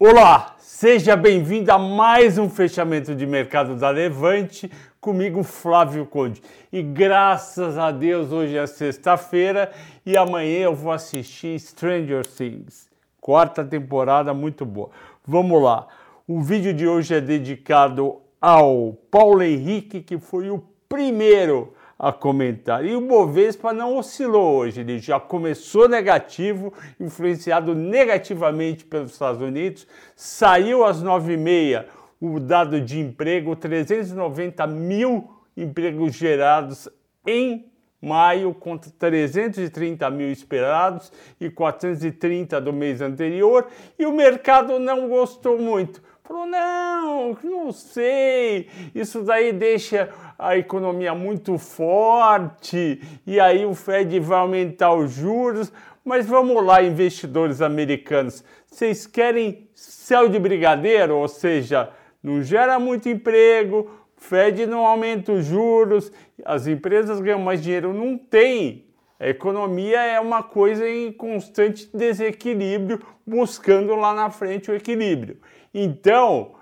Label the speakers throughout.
Speaker 1: Olá, seja bem-vindo a mais um fechamento de mercado da Levante, comigo Flávio Conde. E graças a Deus hoje é sexta-feira e amanhã eu vou assistir Stranger Things, quarta temporada muito boa. Vamos lá. O vídeo de hoje é dedicado ao Paulo Henrique, que foi o primeiro a comentar. E o Bovespa não oscilou hoje, ele já começou negativo, influenciado negativamente pelos Estados Unidos, saiu às 9h30 o dado de emprego, 390 mil empregos gerados em maio contra 330 mil esperados e 430 do mês anterior, e o mercado não gostou muito. Falou, não, não sei, isso daí deixa a economia muito forte e aí o Fed vai aumentar os juros. Mas vamos lá, investidores americanos, vocês querem céu de brigadeiro, ou seja, não gera muito emprego, Fed não aumenta os juros, as empresas ganham mais dinheiro, não tem. A economia é uma coisa em constante desequilíbrio, buscando lá na frente o equilíbrio. Então,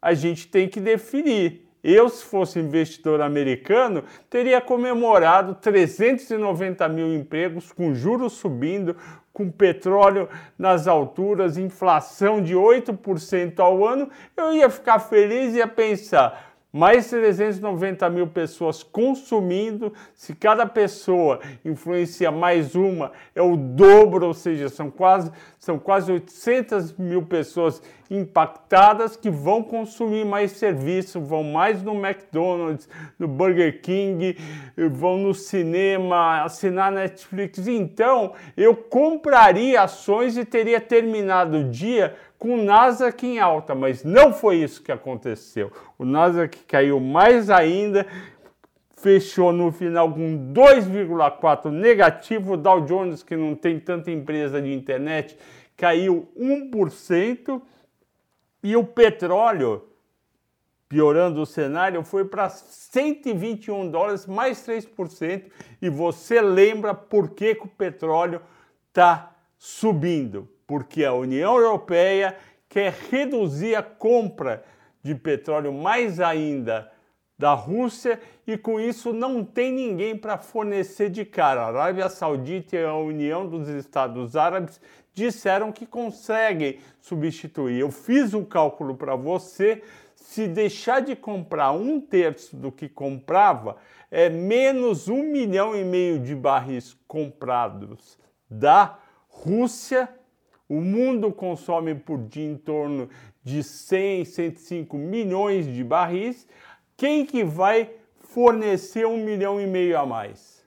Speaker 1: a gente tem que definir eu, se fosse investidor americano, teria comemorado 390 mil empregos, com juros subindo, com petróleo nas alturas, inflação de 8% ao ano. Eu ia ficar feliz e ia pensar mais 390 mil pessoas consumindo. Se cada pessoa influencia mais uma, é o dobro, ou seja, são quase, são quase 800 mil pessoas impactadas que vão consumir mais serviço, vão mais no McDonald's, no Burger King, vão no cinema, assinar Netflix. Então, eu compraria ações e teria terminado o dia com o Nasdaq em alta, mas não foi isso que aconteceu. O Nasdaq caiu mais ainda, fechou no final com 2,4 negativo. O Dow Jones, que não tem tanta empresa de internet, caiu 1%. E o petróleo, piorando o cenário, foi para 121 dólares, mais 3%. E você lembra por que, que o petróleo está subindo? porque a União Europeia quer reduzir a compra de petróleo mais ainda da Rússia e com isso não tem ninguém para fornecer de cara. A Arábia Saudita e a União dos Estados Árabes disseram que conseguem substituir. Eu fiz um cálculo para você. Se deixar de comprar um terço do que comprava, é menos um milhão e meio de barris comprados da Rússia o mundo consome por dia em torno de 100, 105 milhões de barris. Quem que vai fornecer um milhão e meio a mais?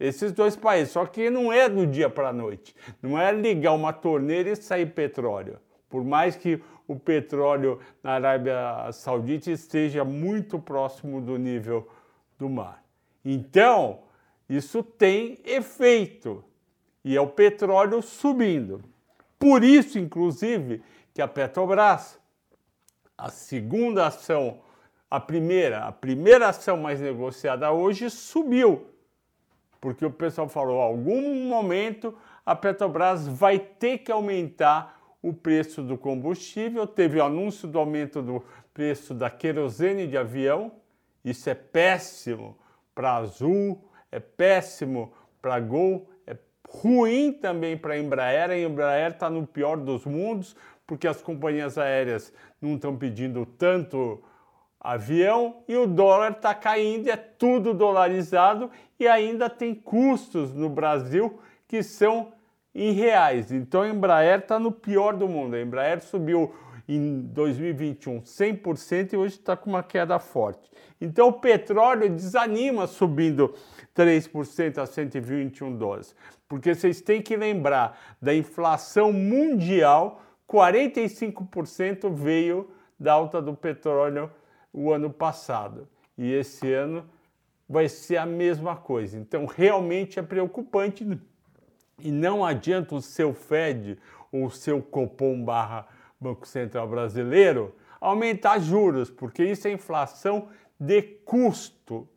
Speaker 1: Esses dois países. Só que não é do dia para a noite. Não é ligar uma torneira e sair petróleo. Por mais que o petróleo na Arábia Saudita esteja muito próximo do nível do mar. Então, isso tem efeito. E é o petróleo subindo. Por isso, inclusive, que a Petrobras, a segunda ação, a primeira, a primeira ação mais negociada hoje subiu. Porque o pessoal falou, algum momento a Petrobras vai ter que aumentar o preço do combustível. Teve o anúncio do aumento do preço da querosene de avião. Isso é péssimo para Azul, é péssimo para Gol, ruim também para a Embraer. A Embraer está no pior dos mundos, porque as companhias aéreas não estão pedindo tanto avião e o dólar está caindo, é tudo dolarizado e ainda tem custos no Brasil que são em reais. Então a Embraer está no pior do mundo. A Embraer subiu em 2021 100% e hoje está com uma queda forte. Então o petróleo desanima subindo 3% a 121 dólares. Porque vocês têm que lembrar da inflação mundial, 45% veio da alta do petróleo o ano passado. E esse ano vai ser a mesma coisa. Então realmente é preocupante e não adianta o seu Fed ou o seu Copom barra Banco Central Brasileiro aumentar juros, porque isso é inflação de custo.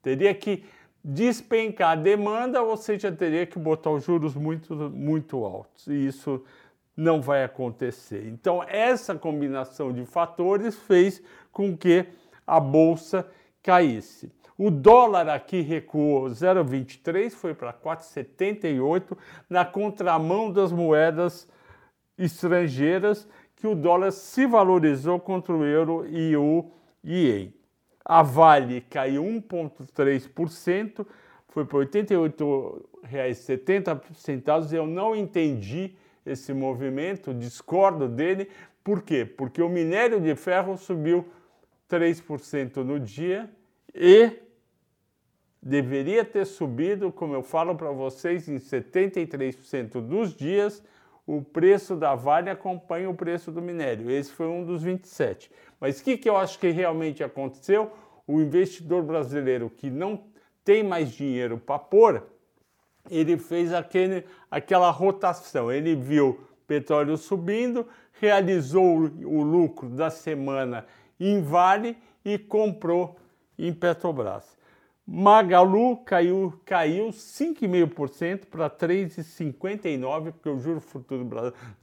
Speaker 1: Teria que despencar a demanda, ou seja, teria que botar os juros muito, muito altos. E isso não vai acontecer. Então, essa combinação de fatores fez com que a bolsa caísse. O dólar aqui recuou 0,23, foi para 4,78, na contramão das moedas estrangeiras, que o dólar se valorizou contra o euro e o ien. A Vale caiu 1,3%, foi para R$ 88,70. Eu não entendi esse movimento, discordo dele. Por quê? Porque o minério de ferro subiu 3% no dia e deveria ter subido, como eu falo para vocês, em 73% dos dias, o preço da Vale acompanha o preço do minério. Esse foi um dos 27. Mas o que, que eu acho que realmente aconteceu? O investidor brasileiro que não tem mais dinheiro para pôr, ele fez aquele, aquela rotação. Ele viu petróleo subindo, realizou o lucro da semana em Vale e comprou em Petrobras. Magalu caiu, caiu 5,5% para 3,59%, porque o juro futuro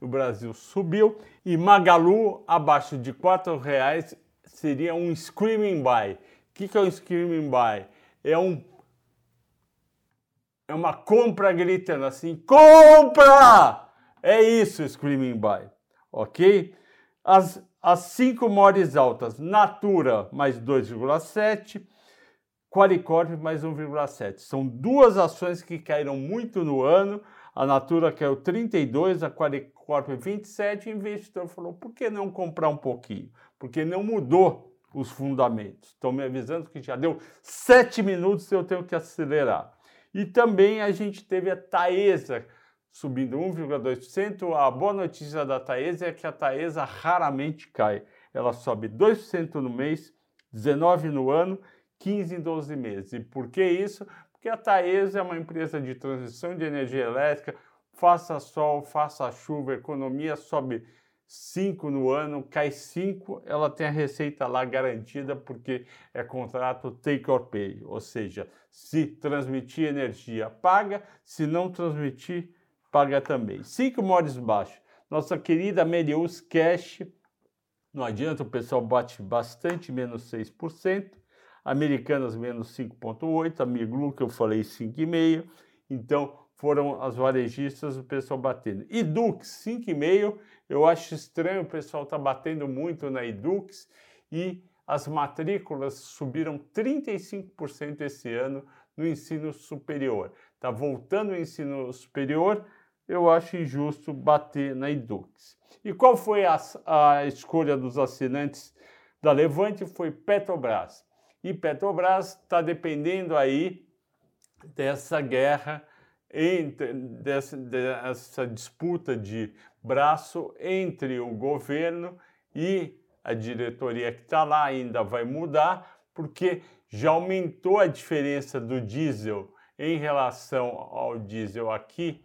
Speaker 1: do Brasil subiu. E Magalu, abaixo de R$ 4,00, seria um screaming buy. O que, que é um screaming buy? É, um, é uma compra gritando assim, compra! É isso, screaming buy, ok? As, as cinco maiores altas, Natura mais 2,7%, Qualicorp mais 1,7. São duas ações que caíram muito no ano. A Natura caiu 32, a Qualicorp 27. O investidor falou: por que não comprar um pouquinho? Porque não mudou os fundamentos. Estão me avisando que já deu sete minutos e eu tenho que acelerar. E também a gente teve a Taesa subindo 1,2%. A boa notícia da Taesa é que a Taesa raramente cai. Ela sobe 2% no mês, 19% no ano 15 em 12 meses. E por que isso? Porque a Taesa é uma empresa de transição de energia elétrica, faça sol, faça chuva, a economia sobe 5 no ano, cai 5, ela tem a receita lá garantida porque é contrato take or pay, ou seja, se transmitir energia, paga, se não transmitir, paga também. 5 mores baixo. Nossa querida Merius Cash, não adianta, o pessoal bate bastante, menos 6%. Americanas menos 5,8, a Miglu que eu falei 5,5. Então foram as varejistas o pessoal batendo. Edux 5,5. Eu acho estranho o pessoal estar tá batendo muito na Edux e as matrículas subiram 35% esse ano no ensino superior. Está voltando o ensino superior, eu acho injusto bater na Edux. E qual foi a, a escolha dos assinantes da Levante? Foi Petrobras. E Petrobras está dependendo aí dessa guerra, entre, dessa, dessa disputa de braço entre o governo e a diretoria que está lá, ainda vai mudar, porque já aumentou a diferença do diesel em relação ao diesel aqui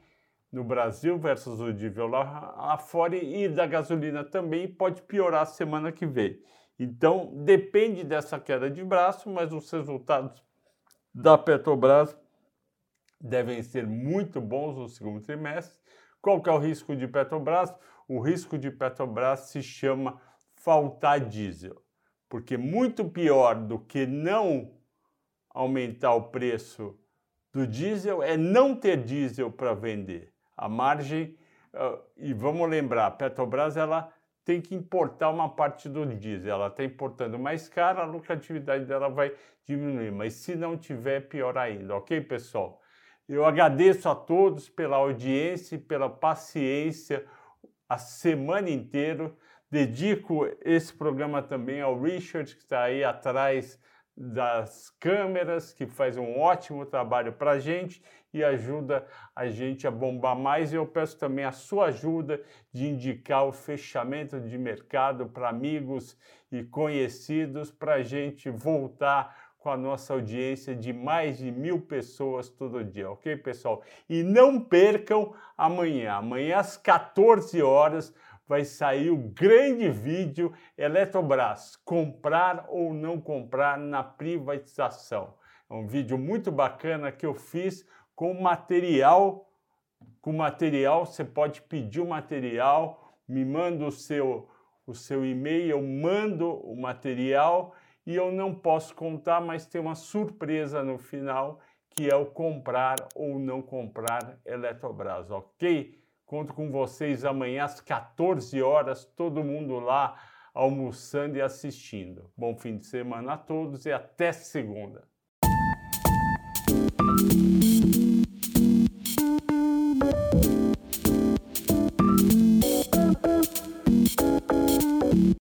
Speaker 1: no Brasil versus o diesel lá, lá fora e da gasolina também pode piorar semana que vem. Então, depende dessa queda de braço, mas os resultados da Petrobras devem ser muito bons no segundo trimestre. Qual que é o risco de Petrobras? O risco de Petrobras se chama faltar diesel, porque muito pior do que não aumentar o preço do diesel é não ter diesel para vender. A margem, uh, e vamos lembrar, Petrobras ela tem que importar uma parte do diesel. Ela está importando mais caro, a lucratividade dela vai diminuir. Mas se não tiver, pior ainda, ok, pessoal? Eu agradeço a todos pela audiência e pela paciência a semana inteira. Dedico esse programa também ao Richard, que está aí atrás das câmeras, que faz um ótimo trabalho para a gente e ajuda a gente a bombar mais. E eu peço também a sua ajuda de indicar o fechamento de mercado para amigos e conhecidos para a gente voltar com a nossa audiência de mais de mil pessoas todo dia, ok, pessoal? E não percam amanhã. Amanhã às 14 horas vai sair o grande vídeo Eletrobras, comprar ou não comprar na privatização. É um vídeo muito bacana que eu fiz com material com material, você pode pedir o material, me manda o seu, o seu e-mail, eu mando o material e eu não posso contar, mas tem uma surpresa no final, que é o comprar ou não comprar Eletrobras, ok? Conto com vocês amanhã às 14 horas, todo mundo lá almoçando e assistindo. Bom fim de semana a todos e até segunda.